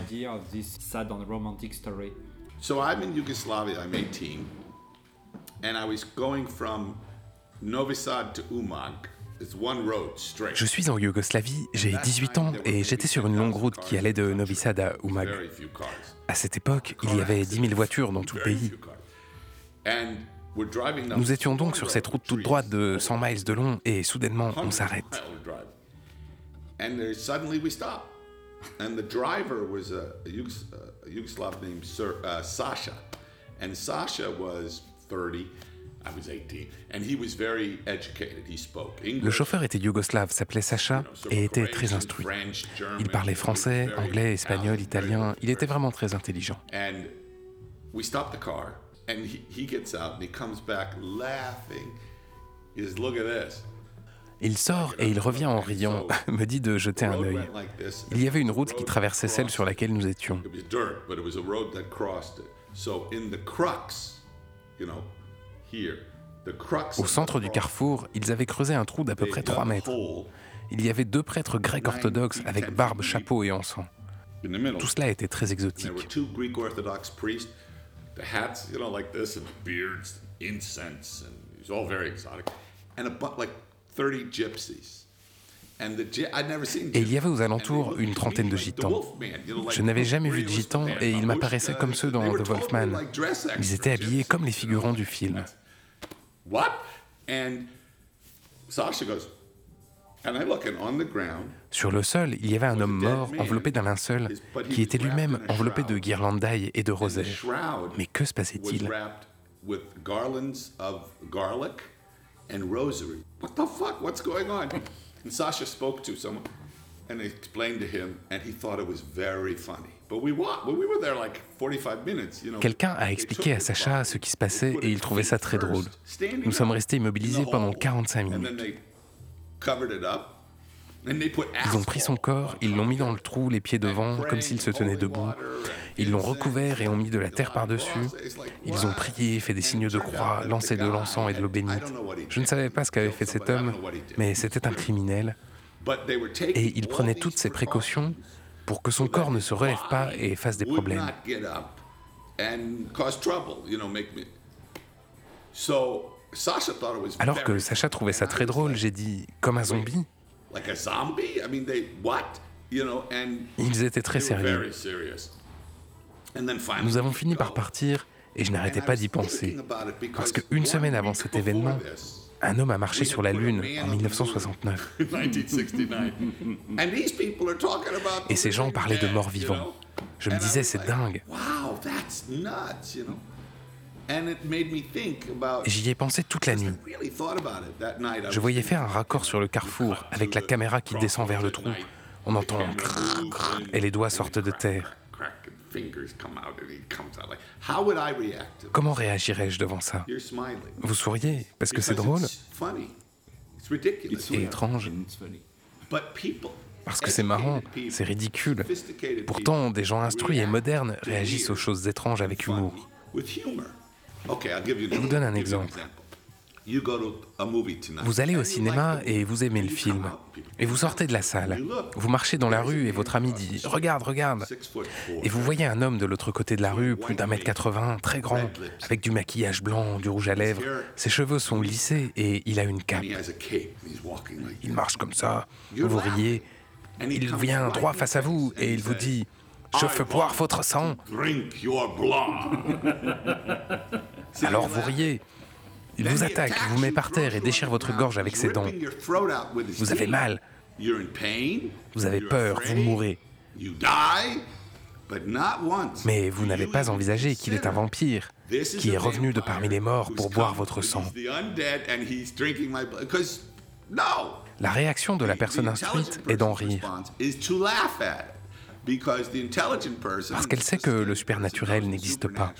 So I'm in Yugoslavia, I'm 18, and I was going from Novi Sad to Umag. It's one road straight. Je suis en Yougoslavie, j'ai 18 ans et j'étais sur une longue route qui allait de Novi Sad à Umag. À cette époque, il y avait 10 000 voitures dans tout le pays. Nous étions donc sur cette route toute droite de 100 miles de long et soudainement on s'arrête. And there, suddenly we stop. And the driver was a, a, Yugos- a Yugoslav named Sir, uh, Sasha. And Sasha was 30, I was 18, and he was very educated. He spoke Le English. chauffeur était yougoslave, s'appelait Sacha et était très instruit. Il parlait français, anglais, espagnol, italien, il était vraiment très intelligent. And we stop the car, and he, he gets out and he comes back laughing. He says, Look at this. Il sort et il revient en riant, me dit de jeter un œil. Il y avait une route qui traversait celle sur laquelle nous étions. Au centre du carrefour, ils avaient creusé un trou d'à peu près 3 mètres. Il y avait deux prêtres grecs orthodoxes avec barbe, chapeau et encens. Tout cela était très exotique. Were two Greek Orthodox priests, the hats, you know, like this, and beards, incense, and it was all very exotic. And a bu- like 30 gypsies. And the gy- I'd never seen Et il y avait aux alentours une trentaine de gitans. Je n'avais jamais vu de gitans et ils m'apparaissaient comme ceux dans The Wolfman. Ils étaient habillés comme les figurants du film. Sur le sol, il y avait un homme mort enveloppé d'un linceul qui était lui-même enveloppé de guirlandes d'ail et de shroud Mais que se passait-il? And rosary. What the fuck? What's going on? And Sasha spoke to someone and explained to him, and he thought it was very funny. But we wa- well, we were there like 45 minutes, you know. Quelqu'un a expliqué à Sacha ce qui se passait et il trouvait ça très drôle. Nous sommes restés immobilisés pendant 45 And then minutes. Ils ont pris son corps, ils l'ont mis dans le trou, les pieds devant, comme s'il se tenait debout. Ils l'ont recouvert et ont mis de la terre par-dessus. Ils ont prié, fait des signes de croix, lancé de l'encens et de l'eau bénite. Je ne savais pas ce qu'avait fait cet homme, mais c'était un criminel. Et il prenait toutes ces précautions pour que son corps ne se relève pas et fasse des problèmes. Alors que Sacha trouvait ça très drôle, j'ai dit comme un zombie. Like a zombie? I mean, they what? You know, and Ils étaient très sérieux. very serious. And then finally, Nous avons fini par partir et je n'arrêtais pas d'y penser. Parce qu'une semaine avant cet événement, un homme a marché sur la Lune en 1969. 1969. and these people are talking about Et ces gens parlaient de morts vivants. Je me disais, c'est dingue. J'y ai pensé toute la nuit. really thought about it that night. I Je was voyais faire un raccord sur le carrefour avec la caméra qui descend vers le trou. On entend crrr, crrr, et les doigts sortent de terre. crack and fingers come out and he comes out like how would I react to Comment réagirais-je devant ça? You're smiling. Vous souriez parce que c'est Because drôle it's funny. It's ridiculous. et étrange. But people Parce que c'est marrant, c'est ridicule. Pourtant, des gens instruits et modernes réagissent aux choses étranges avec humour. Je vous donne un exemple. You go to a movie tonight. Vous allez au and you cinéma et vous aimez le film. Et vous sortez de la salle. Vous marchez dans la rue et votre ami dit ⁇ Regarde, regarde !⁇. Et vous voyez un homme de l'autre côté de la rue, plus d'un mètre 80, très grand, avec du maquillage blanc, du rouge à lèvres. Ses cheveux sont lissés et il a une cape. Il marche comme ça, vous riez. Il vient droit face à vous et il vous dit ⁇ Je veux boire votre sang !⁇ drink your blood. Alors vous riez. Il vous attaque, vous met par terre et déchire votre gorge avec ses dents. Vous avez mal, vous avez peur, vous mourrez. Mais vous n'avez pas envisagé qu'il est un vampire qui est revenu de parmi les morts pour boire votre sang. La réaction de la personne instruite est d'en rire, Parce qu'elle sait que le supernaturel n'existe pas.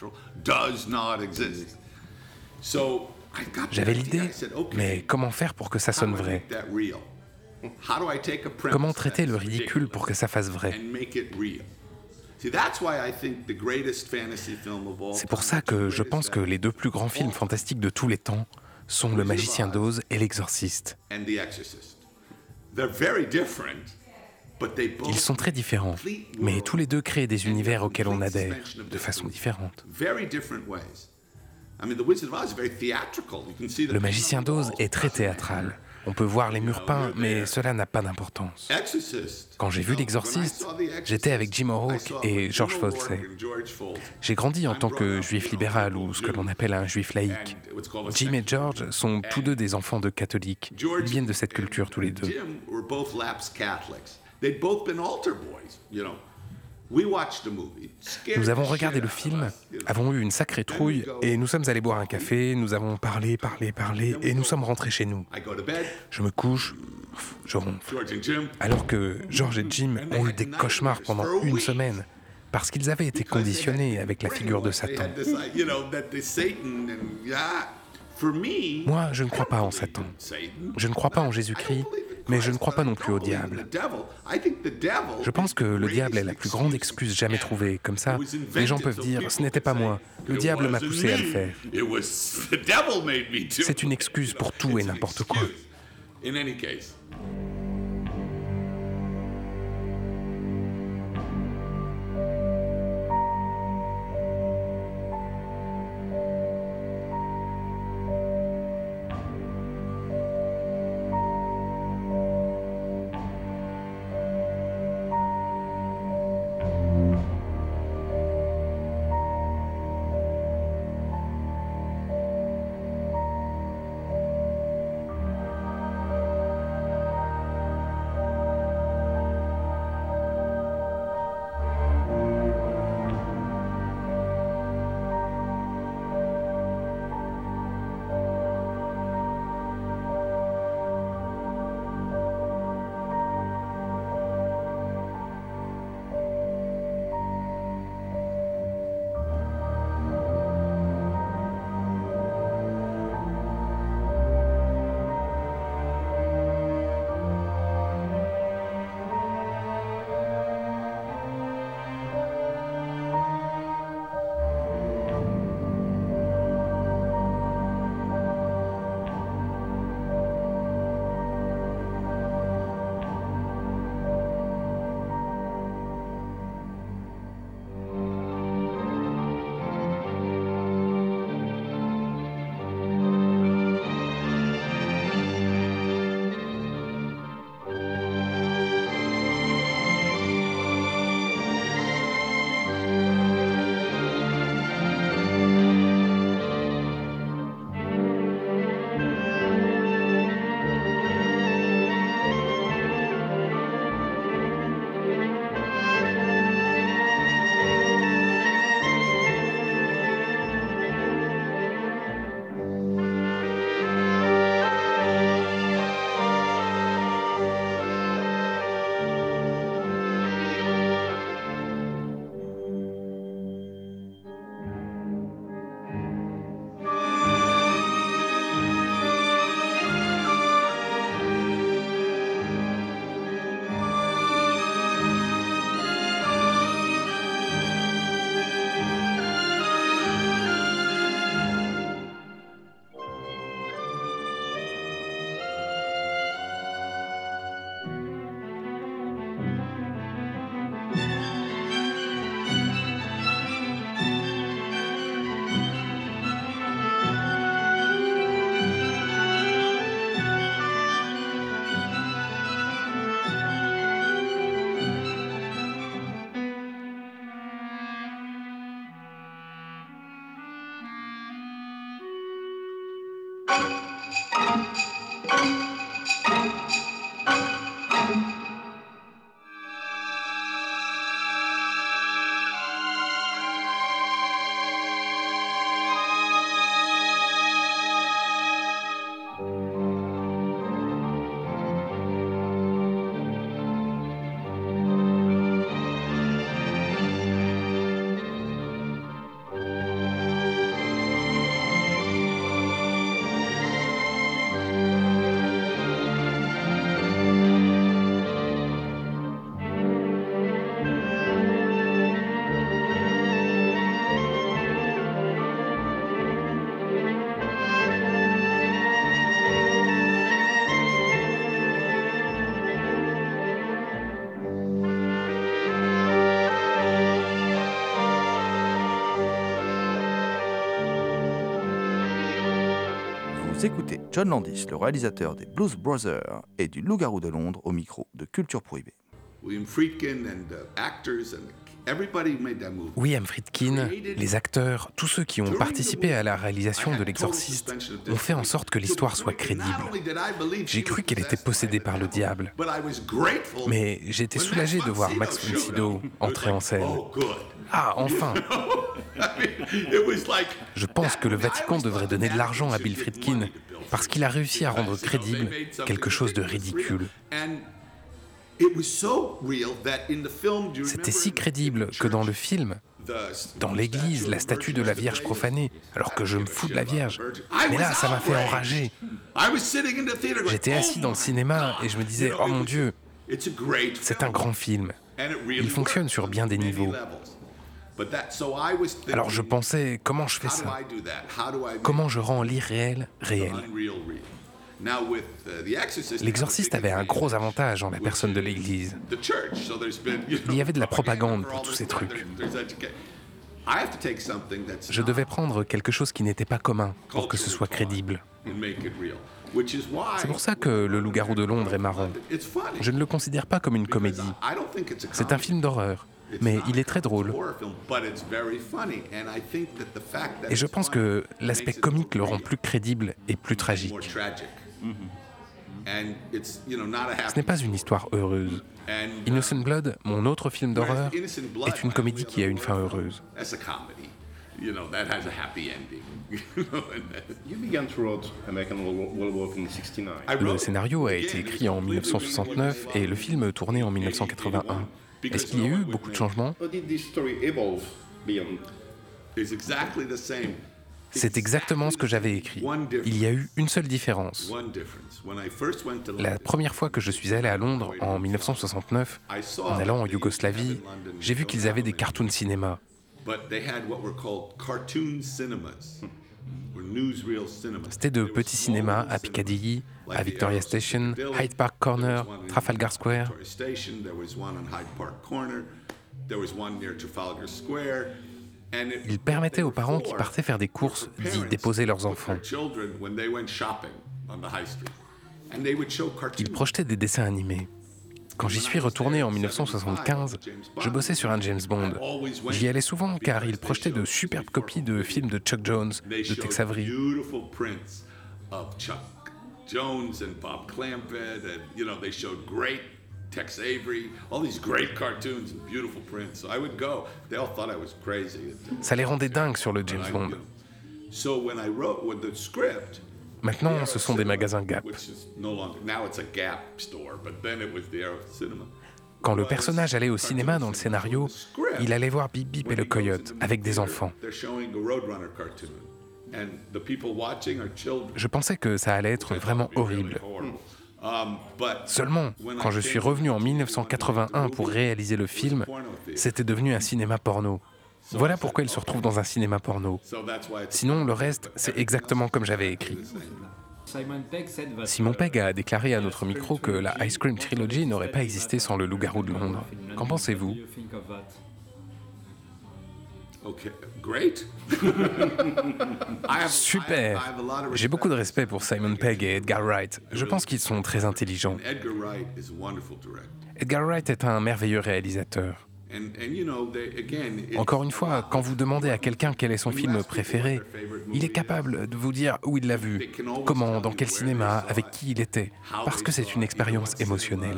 J'avais l'idée, mais comment faire pour que ça sonne vrai Comment traiter le ridicule pour que ça fasse vrai C'est pour ça que je pense que les deux plus grands films fantastiques de tous les temps sont Le Magicien d'Oz et L'Exorciste. Ils sont très différents, mais tous les deux créent des univers auxquels on adhère de façon différente. Le Magicien d'Oz est très théâtral. On peut voir les murs peints, mais cela n'a pas d'importance. Quand j'ai vu L'Exorciste, j'étais avec Jim O'Rourke et George Folsey. J'ai grandi en tant que juif libéral ou ce que l'on appelle un juif laïque. Jim et George sont tous deux des enfants de catholiques. Ils viennent de cette culture tous les deux. They'd both been altar boys, you know. We watched the movie. Scared Nous avons regardé le film, avons eu une sacrée trouille et nous sommes allés boire un café, nous avons parlé, parlé, parlé et nous sommes rentrés chez nous. Je me couche, je ronfle. Alors que George et Jim ont eu des cauchemars pendant une semaine parce qu'ils avaient été conditionnés avec la figure de Satan. me, Moi, je ne crois pas en Satan. Je ne crois pas en Jésus-Christ, mais je ne crois pas non plus au diable. Je pense que le diable est la plus grande excuse jamais trouvée. Comme ça, les gens peuvent dire ce n'était pas moi, le diable m'a poussé à le faire. C'est une excuse pour tout et n'importe quoi. Écoutez John Landis, le réalisateur des Blues Brothers et du Loup-garou de Londres au micro de Culture Prohibée. William Friedkin and the actors and everybody made that movie. William Friedkin, les acteurs, tous ceux qui ont participé à la réalisation de L'Exorciste ont fait en sorte que l'histoire soit crédible. J'ai cru qu'elle était possédée par le diable. But I was grateful. Mais j'étais soulagé de voir Max von Sydow entrer en scène. Oh. Ah, enfin Je pense que le Vatican devrait donner de l'argent à Bill Friedkin parce qu'il a réussi à rendre crédible quelque chose de ridicule. C'était si crédible que dans le film, dans l'église, la statue de la Vierge profanée, alors que je me fous de la Vierge. Mais là, ça m'a fait enrager. J'étais assis dans le cinéma et je me disais, oh mon Dieu, c'est un grand film. Il fonctionne sur bien des niveaux. Alors je pensais, comment je fais ça? Comment je rends l'irréel réel? uh, L'exorciste avait un gros avantage en la personne de l'église. Il y avait de la propagande pour tous ces trucs. Je devais prendre quelque chose qui n'était pas commun pour que ce soit crédible. C'est pour ça que Le Loup-garou de Londres est marrant. Je ne le considère pas comme une comédie. C'est un film d'horreur, mais il est très drôle. horror film, but it's very funny, and I think that the fact that Et je pense que l'aspect makes it comique le rend plus crédible et plus and tragique. more tragic. And it's, you know, not a Ce happy n'est pas une histoire heureuse. Innocent Blood, mon autre film d'horreur, est une comédie qui a une fin heureuse. film, That's a comedy. You know, that has a happy ending. You know, and that- You began to write American Werewolf in 69. I Le scénario a été écrit en 1969 et le film tourné en 1981. Est-ce qu'il y a eu beaucoup de changements? C'est exactement ce que j'avais écrit. Il y a eu une seule différence. La première fois que je suis allé à Londres en 1969, en allant en Yougoslavie, j'ai vu qu'ils avaient des cartoons cinéma. C'était de petits cinémas à Piccadilly, à Victoria Station, Hyde Park Corner, Trafalgar Square. Victoria Station. There was one on Hyde Park Corner. There was one near Trafalgar Square. And it, Ils permettaient aux parents qui partaient faire des courses d'y déposer leurs enfants. Ils projetaient des dessins animés. Quand j'y suis retourné en 1975, je bossais sur un James Bond. J'y allais souvent car ils projetaient de superbes copies de films de Chuck Jones, de Tex Avery. beautiful prints of Chuck Jones and Bob Clampett, and you know they showed great Tex Avery, all these great cartoons and beautiful prints. So I would go. They all thought I was crazy. Ça les rendait dingues sur le James Bond. So when I wrote with the script, Maintenant, ce sont des magasins Gap. Quand le personnage allait au cinéma dans le scénario, il allait voir Bip Bip et le coyote avec des enfants. They're showing a Roadrunner cartoon, and the people watching are children. Je pensais que ça allait être vraiment horrible. Um, but Seulement, quand je suis revenu en 1981 pour réaliser le film, c'était devenu un cinéma porno. Voilà pourquoi il se retrouve dans un cinéma porno. so that's why it's Sinon, le reste, c'est exactement comme j'avais écrit. Simon Pegg a déclaré à notre micro que la Ice Cream Trilogy n'aurait pas existé sans le loup-garou de Londres. Qu'en pensez-vous? Okay, great. I have- Super I have a lot of J'ai beaucoup de respect. pour Simon Pegg et Edgar Wright. Je pense qu'ils sont très intelligents. And Edgar Wright is a wonderful director. Edgar Wright est un merveilleux réalisateur. Encore une fois, quand vous demandez à quelqu'un quel est son film préféré, il est capable de vous dire où il l'a vu, comment, dans quel cinéma, avec qui il était, parce que c'est une expérience émotionnelle.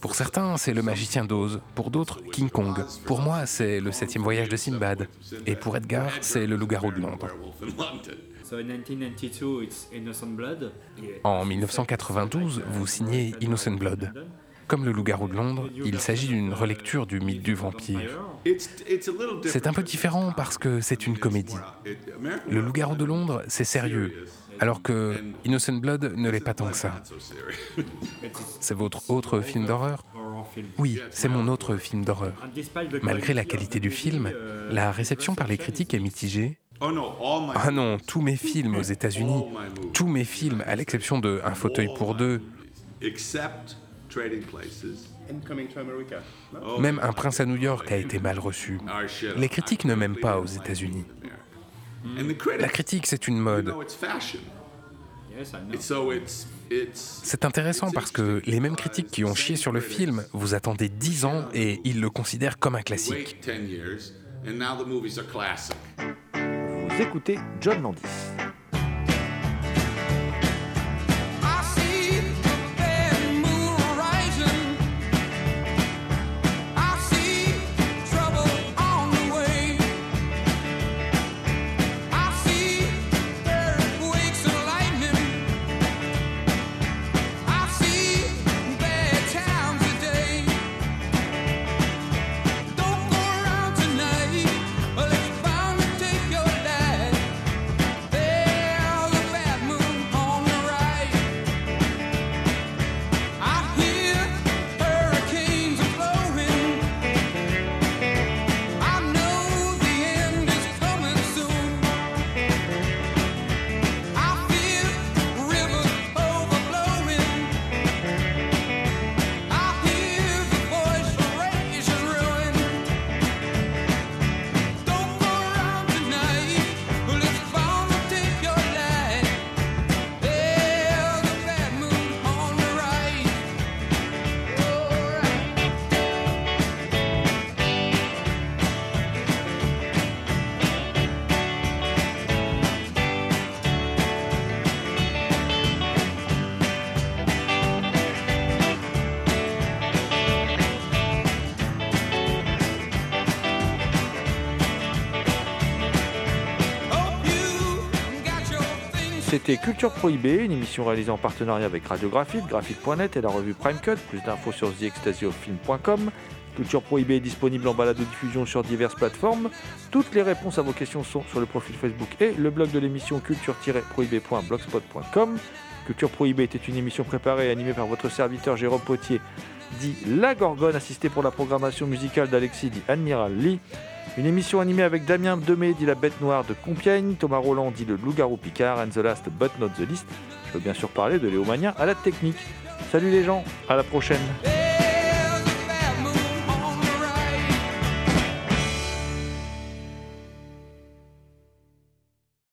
Pour certains, c'est le magicien d'Oz, pour d'autres, King Kong. Pour moi, c'est le septième voyage de Sinbad. Et pour Edgar, c'est le loup-garou de Londres. Werewolf in London. So in 1992, it's Innocent Blood. En 1992, vous signez Innocent Blood. Comme le loup-garou de Londres, il s'agit d'une relecture du mythe du vampire. It's, it's a little different. C'est un peu différent parce que c'est une comédie. Le loup-garou de Londres, c'est sérieux, alors que Innocent Blood ne l'est pas tant que ça. C'est votre autre film d'horreur? Oui, c'est mon autre film d'horreur. Malgré la qualité du film, la réception par les critiques est mitigée. Oh Ah non, tous mes films aux États-Unis, tous mes films, à l'exception de Un fauteuil pour deux. No? Même Un prince à New York a été mal reçu. Les critiques ne m'aiment pas aux États-Unis. And the critics, La critique, c'est une mode. C'est intéressant parce que les mêmes critiques qui ont chié sur le film, vous attendez 10 ans et ils le considèrent comme un classique. wait 10 years, and now the movies are classic. Vous écoutez John Landis. Culture Prohibée, une émission réalisée en partenariat avec Radiographite, Graphite.net et la revue Prime Cut. Plus d'infos sur TheExtasyOfFilm.com. Culture Prohibée est disponible en balade de diffusion sur diverses plateformes. Toutes les réponses à vos questions sont sur le profil Facebook et le blog de l'émission culture-prohibée.blogspot.com. Culture Prohibée était une émission préparée et animée par votre serviteur Jérôme Potier, dit La Gorgone, assisté pour la programmation musicale d'Alexis, dit Admiral Lee. Une émission animée avec Damien Demey, dit La Bête Noire de Compiègne, Thomas Roland, dit Le Loup-Garou Picard, and the last but not the least. Je veux bien sûr parler de Léomania à la technique. Salut les gens, à la prochaine.